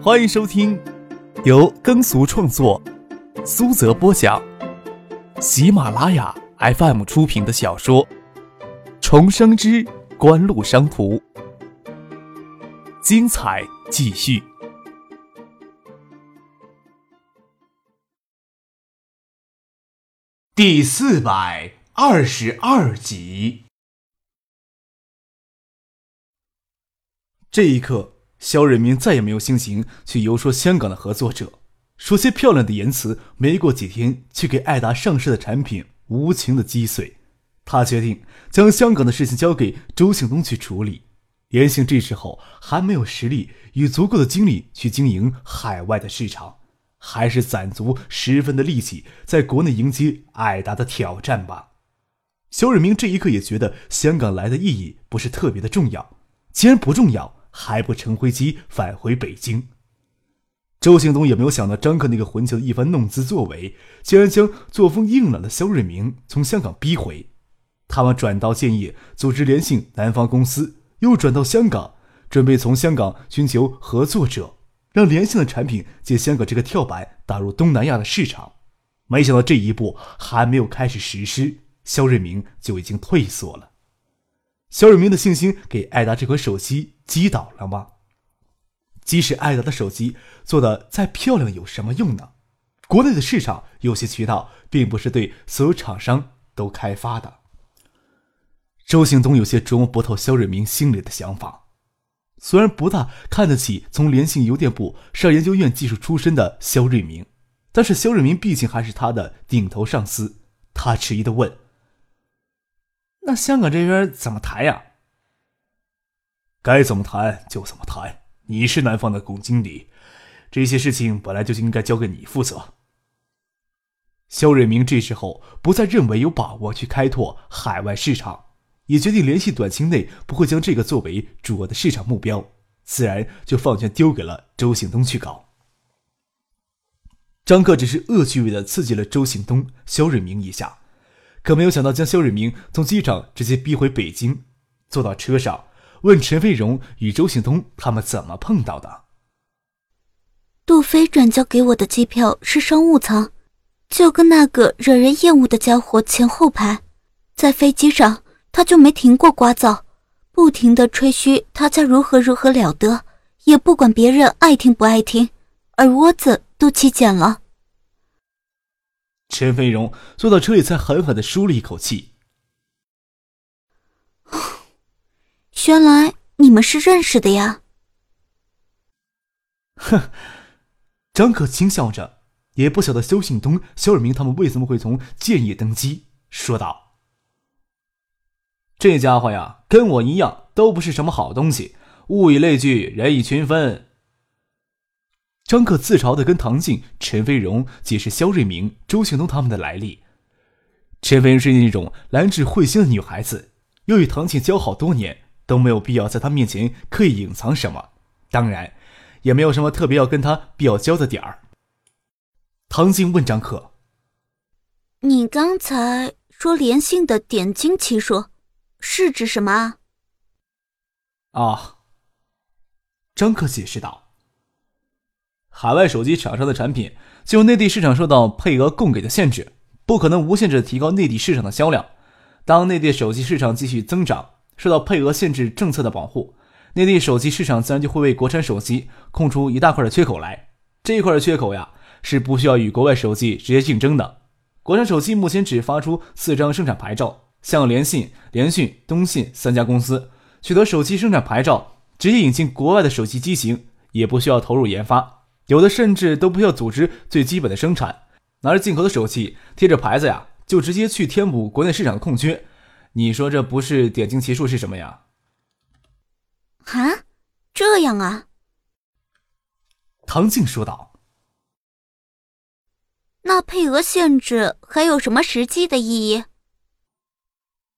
欢迎收听由耕俗创作、苏泽播讲、喜马拉雅 FM 出品的小说《重生之官路商途》，精彩继续，第四百二十二集。这一刻。肖瑞明再也没有心情去游说香港的合作者，说些漂亮的言辞。没过几天，去给艾达上市的产品无情的击碎。他决定将香港的事情交给周庆东去处理。严信这时候还没有实力与足够的精力去经营海外的市场，还是攒足十分的力气在国内迎接艾达的挑战吧。肖瑞明这一刻也觉得香港来的意义不是特别的重要。既然不重要。还不乘飞机返回北京？周庆东也没有想到张克那个混球的一番弄姿作为，竟然将作风硬朗的肖瑞明从香港逼回。他们转到建业组织联信南方公司，又转到香港，准备从香港寻求合作者，让联信的产品借香港这个跳板打入东南亚的市场。没想到这一步还没有开始实施，肖瑞明就已经退缩了。肖瑞明的信心给艾达这款手机击倒了吗？即使艾达的手机做的再漂亮，有什么用呢？国内的市场有些渠道并不是对所有厂商都开发的。周兴东有些琢磨不透肖瑞明心里的想法。虽然不大看得起从联信邮电部上研究院技术出身的肖瑞明，但是肖瑞明毕竟还是他的顶头上司。他迟疑的问。那香港这边怎么谈呀？该怎么谈就怎么谈。你是南方的总经理，这些事情本来就应该交给你负责。肖瑞明这时候不再认为有把握去开拓海外市场，也决定联系短期内不会将这个作为主要的市场目标，自然就放权丢给了周兴东去搞。张克只是恶趣味的刺激了周兴东、肖瑞明一下。可没有想到，将肖瑞明从机场直接逼回北京，坐到车上，问陈飞荣与周信东他们怎么碰到的。杜飞转交给我的机票是商务舱，就跟那个惹人厌恶的家伙前后排，在飞机上他就没停过聒噪，不停的吹嘘他家如何如何了得，也不管别人爱听不爱听，耳窝子都起茧了。陈飞荣坐到车里，才狠狠的舒了一口气。原来你们是认识的呀！哼，张可轻笑着，也不晓得肖信东、肖尔明他们为什么会从建业登机，说道：“这家伙呀，跟我一样，都不是什么好东西。物以类聚，人以群分。”张克自嘲的跟唐静、陈飞荣解释肖瑞明、周庆东他们的来历。陈飞荣是那种兰质慧心的女孩子，又与唐静交好多年，都没有必要在她面前刻意隐藏什么，当然，也没有什么特别要跟她必要交的点儿。唐静问张克：“你刚才说连性的点睛奇数，是指什么？”啊，张克解释道。海外手机厂商的产品进入内地市场受到配额供给的限制，不可能无限制提高内地市场的销量。当内地手机市场继续增长，受到配额限制政策的保护，内地手机市场自然就会为国产手机空出一大块的缺口来。这一块的缺口呀，是不需要与国外手机直接竞争的。国产手机目前只发出四张生产牌照，像联信、联讯、东信三家公司取得手机生产牌照，直接引进国外的手机机型，也不需要投入研发。有的甚至都不需要组织最基本的生产，拿着进口的手机贴着牌子呀，就直接去填补国内市场的空缺。你说这不是点睛奇数是什么呀？啊，这样啊？唐静说道。那配额限制还有什么实际的意义？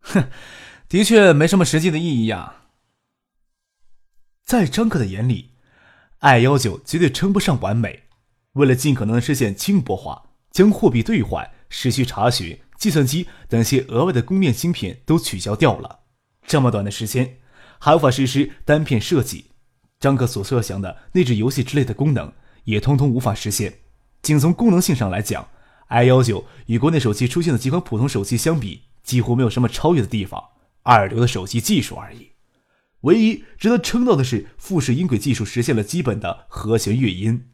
哼，的确没什么实际的意义呀。在张克的眼里。I 幺九绝对称不上完美。为了尽可能实现轻薄化，将货币兑换、时序查询、计算机等些额外的供面芯片都取消掉了。这么短的时间，还无法实施单片设计。张克所设想的内置游戏之类的功能也通通无法实现。仅从功能性上来讲，i 幺九与国内手机出现的几款普通手机相比，几乎没有什么超越的地方，二流的手机技术而已。唯一值得称道的是，富士音轨技术实现了基本的和弦乐音。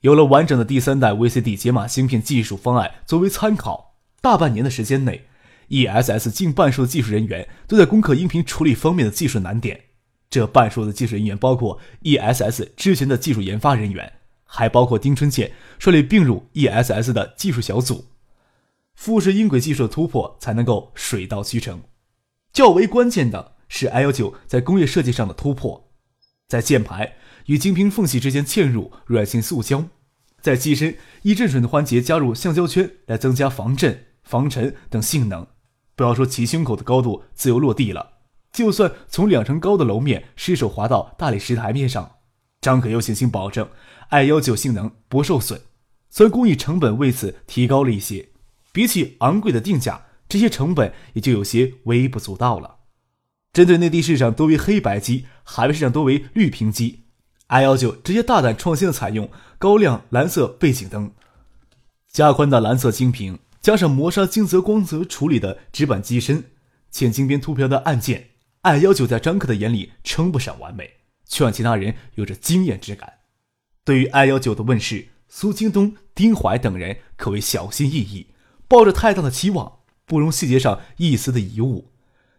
有了完整的第三代 VCD 解码芯片技术方案作为参考，大半年的时间内，ESS 近半数的技术人员都在攻克音频处理方面的技术难点。这半数的技术人员包括 ESS 之前的技术研发人员，还包括丁春健率领并入 ESS 的技术小组。富士音轨技术的突破才能够水到渠成。较为关键的是 i 幺九在工业设计上的突破，在键盘与晶屏缝隙之间嵌入软性塑胶，在机身易震损的环节加入橡胶圈来增加防震、防尘等性能。不要说其胸口的高度自由落地了。就算从两层高的楼面失手滑到大理石台面上，张可有信心保证 i 幺九性能不受损。虽然工艺成本为此提高了一些，比起昂贵的定价，这些成本也就有些微不足道了。针对内地市场多为黑白机，海外市场多为绿屏机，i 幺九直接大胆创新的采用高亮蓝色背景灯，加宽的蓝色晶屏，加上磨砂金泽光泽处理的直板机身，浅金边凸标的按键。i 幺九在张克的眼里称不上完美，却让其他人有着惊艳之感。对于 i 幺九的问世，苏京东、丁怀等人可谓小心翼翼，抱着太大的期望，不容细节上一丝的遗误。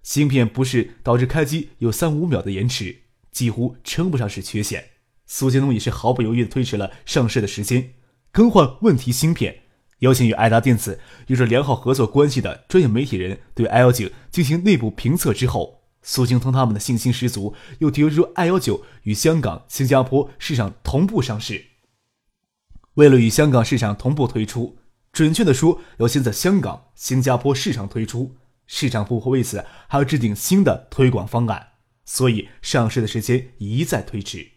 芯片不是导致开机有三五秒的延迟，几乎称不上是缺陷。苏京东也是毫不犹豫地推迟了上市的时间，更换问题芯片，邀请与爱达电子有着良好合作关系的专业媒体人对 i 幺九进行内部评测之后。苏京通他们的信心十足，又提出 i 幺九与香港、新加坡市场同步上市。为了与香港市场同步推出，准确的说，要先在香港、新加坡市场推出，市场部会为此还要制定新的推广方案，所以上市的时间一再推迟。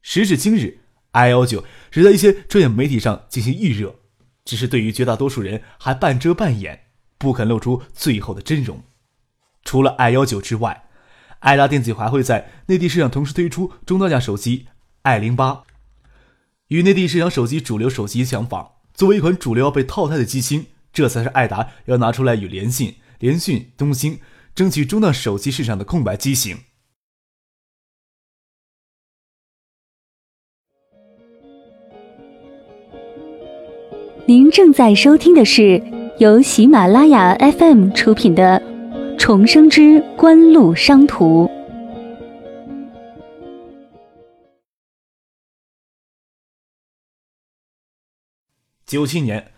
时至今日，i 幺九只在一些专业媒体上进行预热，只是对于绝大多数人还半遮半掩，不肯露出最后的真容。除了 i 幺九之外，爱达电子还会在内地市场同时推出中端价手机 i 零八，与内地市场手机主流手机相仿。作为一款主流要被淘汰的机型，这才是爱达要拿出来与联信、联讯、东兴争取中档手机市场的空白机型。您正在收听的是由喜马拉雅 FM 出品的。重生之官路商途。九七年，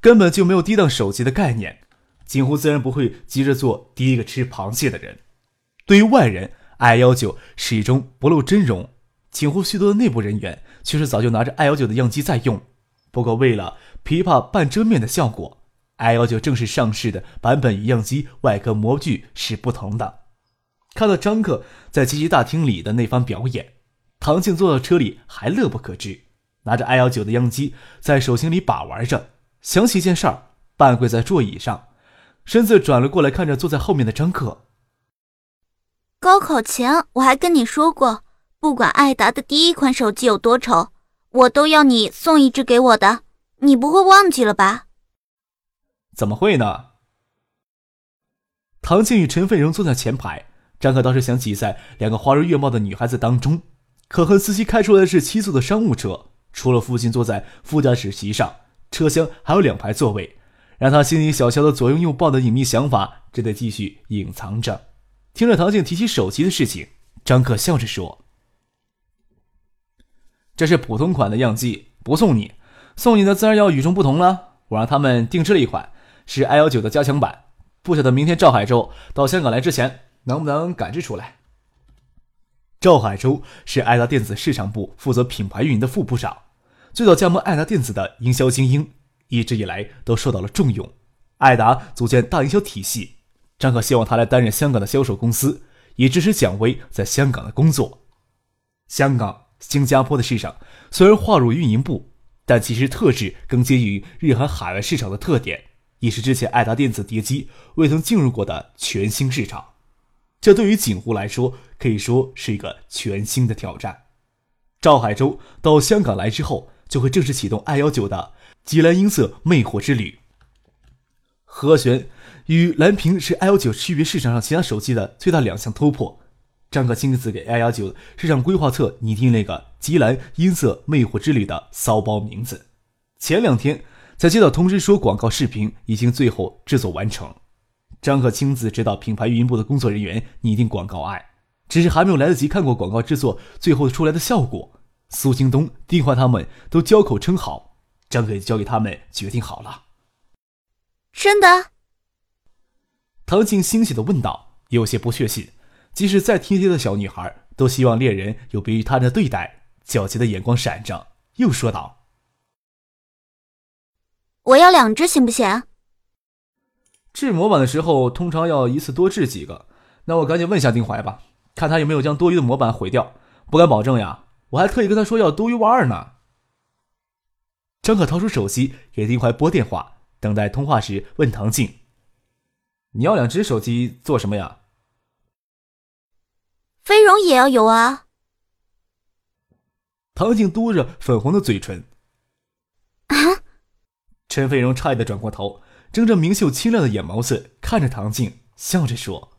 根本就没有低档手机的概念，景湖自然不会急着做第一个吃螃蟹的人。对于外人，i 幺九始终不露真容，景湖许多的内部人员却是早就拿着 i 幺九的样机在用。不过，为了琵琶半遮面的效果。i 幺九正式上市的版本与样机外壳模具是不同的。看到张克在机器大厅里的那番表演，唐静坐到车里还乐不可支，拿着 i 幺九的样机在手心里把玩着。想起一件事儿，半跪在座椅上，身子转了过来，看着坐在后面的张克。高考前我还跟你说过，不管爱达的第一款手机有多丑，我都要你送一只给我的。你不会忘记了吧？怎么会呢？唐静与陈飞荣坐在前排，张可倒是想挤在两个花容月貌的女孩子当中。可恨司机开出来的是七座的商务车，除了父亲坐在副驾驶席上，车厢还有两排座位，让他心里小小的左拥右抱的隐秘想法只得继续隐藏着。听着唐静提起手机的事情，张克笑着说：“这是普通款的样机，不送你，送你的自然要与众不同了。我让他们定制了一款。”是 i 幺九的加强版，不晓得明天赵海洲到香港来之前能不能赶制出来。赵海洲是爱达电子市场部负责品牌运营的副部长，最早加盟爱达电子的营销精英，一直以来都受到了重用。爱达组建大营销体系，张可希望他来担任香港的销售公司，以支持蒋威在香港的工作。香港、新加坡的市场虽然划入运营部，但其实特质更接近于日韩海外市场的特点。也是之前爱达电子碟机未曾进入过的全新市场。这对于景湖来说可以说是一个全新的挑战。赵海洲到香港来之后，就会正式启动 I 幺九的吉兰音色魅惑之旅。和弦与蓝屏是 I 幺九区别市场上其他手机的最大两项突破。张可亲自给 i 幺九市场规划册拟定那个“吉兰音色魅惑之旅”的骚包名字。前两天才接到通知说，广告视频已经最后制作完成。张可亲自指导品牌运营部的工作人员拟定广告案，只是还没有来得及看过广告制作最后出来的效果，苏京东、丁华他们都交口称好，张可也交给他们决定好了。真的？唐静欣喜的问道，有些不确信。即使再体贴的小女孩，都希望猎人有别于他人的对待。皎洁的眼光闪着，又说道：“我要两只，行不行？”制模板的时候，通常要一次多制几个。那我赶紧问下丁怀吧，看他有没有将多余的模板毁掉。不敢保证呀，我还特意跟他说要独一无二呢。张可掏出手机给丁怀拨电话，等待通话时问唐静：“你要两只手机做什么呀？”飞荣也要有啊！唐静嘟着粉红的嘴唇。啊！陈飞荣诧异的转过头，睁着明秀清亮的眼眸子看着唐静，笑着说：“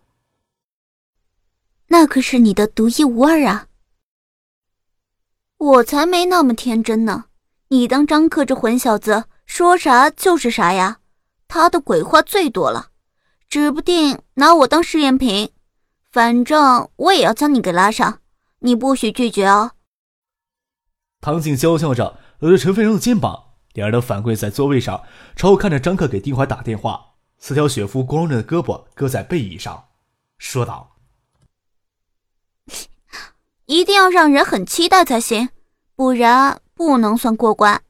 那可是你的独一无二啊！我才没那么天真呢！你当张克这混小子说啥就是啥呀？他的鬼话最多了，指不定拿我当试验品。”反正我也要将你给拉上，你不许拒绝哦。唐静娇笑着搂着陈飞荣的肩膀，两人都反跪在座位上，朝后看着张克给丁怀打电话。四条雪肤光润的胳膊搁在背椅上，说道：“一定要让人很期待才行，不然不能算过关。”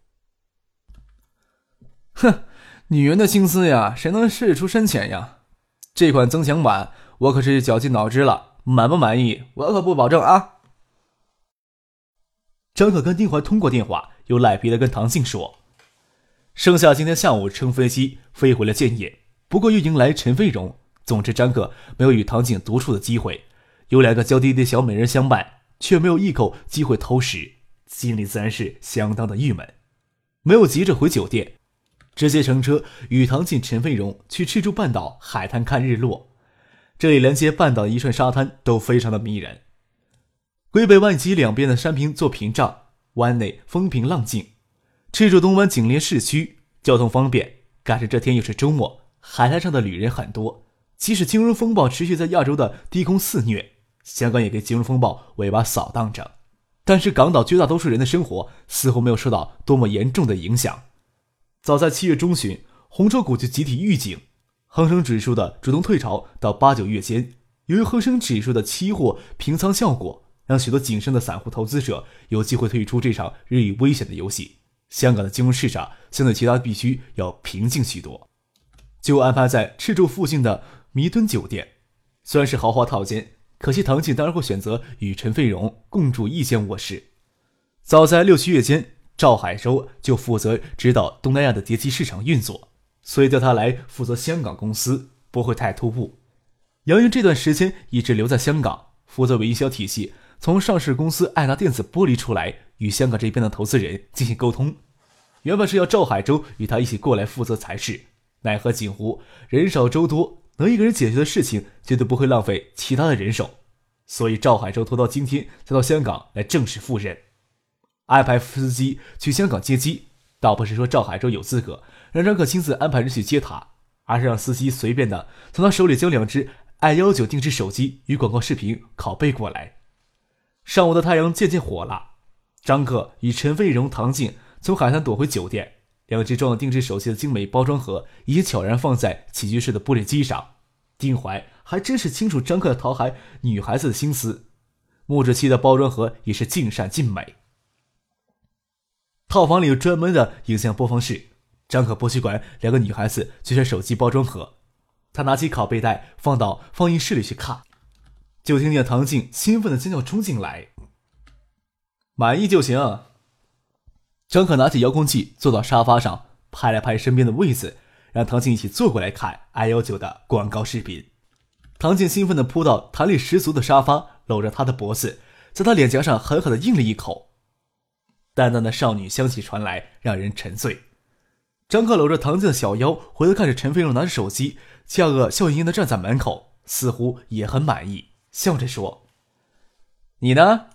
哼，女人的心思呀，谁能试出深浅呀？这款增强版。我可是绞尽脑汁了，满不满意？我可不保证啊。张可跟丁怀通过电话，又赖皮的跟唐静说：“剩下今天下午乘飞机飞回了建业，不过又迎来陈飞荣。总之，张可没有与唐静独处的机会，有两个娇滴滴小美人相伴，却没有一口机会偷食，心里自然是相当的郁闷。没有急着回酒店，直接乘车与唐晋、陈飞荣去赤柱半岛海滩看日落。”这里连接半岛的一串沙滩都非常的迷人，龟北湾及两边的山坪做屏障，湾内风平浪静。赤柱东湾紧邻市区，交通方便。赶上这天又是周末，海滩上的旅人很多。即使金融风暴持续在亚洲的低空肆虐，香港也给金融风暴尾巴扫荡着，但是港岛绝大多数人的生活似乎没有受到多么严重的影响。早在七月中旬，红筹股就集体预警。恒生指数的主动退潮到八九月间，由于恒生指数的期货平仓效果，让许多谨慎的散户投资者有机会退出这场日益危险的游戏。香港的金融市场相对其他地区要平静许多，就安排在赤柱附近的弥敦酒店。虽然是豪华套间，可惜唐静当然会选择与陈飞荣共住一间卧室。早在六七月间，赵海洲就负责指导东南亚的碟机市场运作。所以叫他来负责香港公司不会太突兀。杨云这段时间一直留在香港，负责为营销体系从上市公司爱达电子剥离出来，与香港这边的投资人进行沟通。原本是要赵海洲与他一起过来负责才是，奈何锦湖人少周多，能一个人解决的事情绝对不会浪费其他的人手，所以赵海洲拖到今天才到香港来正式赴任，安排司机去香港接机，倒不是说赵海洲有资格。让张可亲自安排人去接他，而是让司机随便的从他手里将两只 i 幺九定制手机与广告视频拷贝过来。上午的太阳渐渐火了，张可与陈飞荣、唐静从海滩躲回酒店，两只装有定制手机的精美包装盒已经悄然放在起居室的玻璃机上。丁怀还真是清楚张克讨孩女孩子的心思，木质漆的包装盒也是尽善尽美。套房里有专门的影像播放室。张可不去管两个女孩子取下手机包装盒，他拿起拷贝带放到放映室里去看，就听见唐静兴奋的尖叫冲进来：“满意就行。”张可拿起遥控器坐到沙发上，拍了拍身边的位子，让唐静一起坐过来看 i 幺九的广告视频。唐静兴奋地扑到弹力十足的沙发，搂着他的脖子，在他脸颊上狠狠地应了一口。淡淡的少女香气传来，让人沉醉。张克搂着唐静的小腰，回头看着陈飞荣拿着手机，下颚笑盈盈地站在门口，似乎也很满意，笑着说：“你呢？”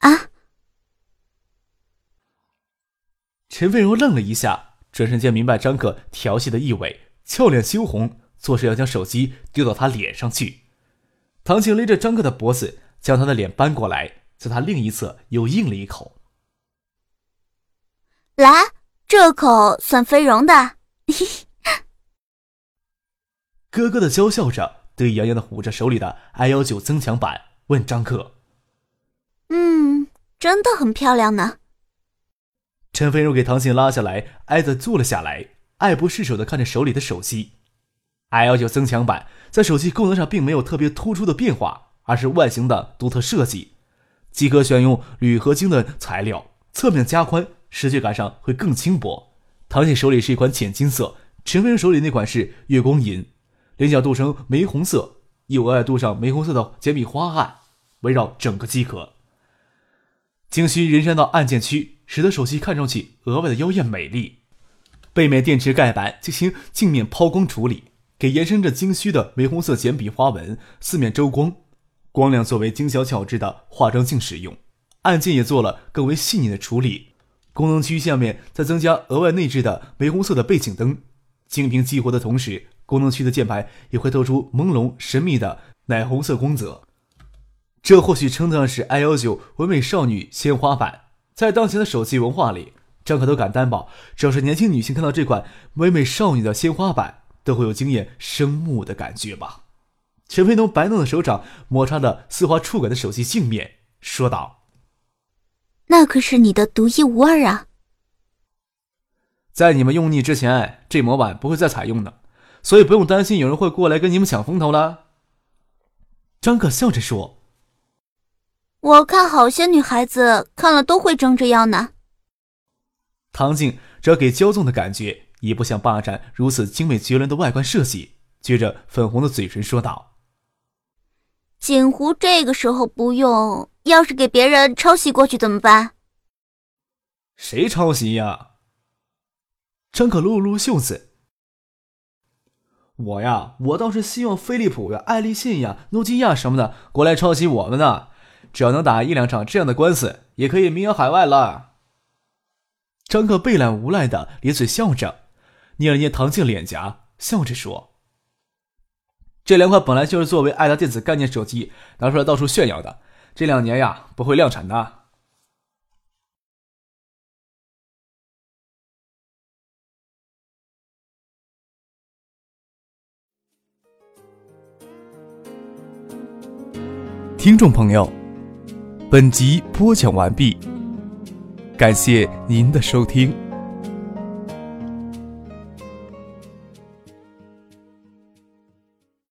啊！陈飞荣愣了一下，转瞬间明白张克调戏的意味，俏脸羞红，作势要将手机丢到他脸上去。唐静勒着张克的脖子，将他的脸扳过来，在他另一侧又应了一口。来，这口算飞荣的。咯咯的娇笑着，得意洋洋的捂着手里的 I 幺九增强版，问张克：“嗯，真的很漂亮呢。”陈飞荣给唐静拉下来，挨着坐了下来，爱不释手的看着手里的手机。i 幺九增强版在手机功能上并没有特别突出的变化，而是外形的独特设计。机壳选用铝合金的材料，侧面加宽，视觉感上会更轻薄。唐静手里是一款浅金色，陈飞荣手里那款是月光银，菱角镀成玫红色，又额外镀上玫红色的简笔花案，围绕整个机壳。精须延伸到按键区。使得手机看上去额外的妖艳美丽。背面电池盖板进行镜面抛光处理，给延伸着精须的玫红色简笔花纹四面周光，光亮作为精小巧致的化妆镜使用。按键也做了更为细腻的处理。功能区下面再增加额外内置的玫红色的背景灯，精屏激活的同时，功能区的键盘也会透出朦胧神秘的奶红色光泽。这或许称得上是 i 幺九唯美少女鲜花版。在当前的手机文化里，张可都敢担保，只要是年轻女性看到这款唯美少女的鲜花版，都会有惊艳生目的感觉吧？陈飞东白嫩的手掌摩擦着丝滑触感的手机镜面，说道：“那可是你的独一无二啊！在你们用腻之前，这模板不会再采用的，所以不用担心有人会过来跟你们抢风头了。”张可笑着说。我看好些女孩子看了都会争着要呢。唐静这给骄纵的感觉，也不像霸占如此精美绝伦的外观设计，撅着粉红的嘴唇说道：“锦湖这个时候不用，要是给别人抄袭过去怎么办？”谁抄袭呀？张可撸了撸袖子：“我呀，我倒是希望飞利浦呀、爱立信呀、诺基亚什么的过来抄袭我们呢。”只要能打一两场这样的官司，也可以名扬海外了。张克被懒无赖的咧嘴笑着，捏了捏唐静脸颊，笑着说：“这两款本来就是作为爱达电子概念手机拿出来到处炫耀的，这两年呀不会量产的。”听众朋友。本集播讲完毕，感谢您的收听。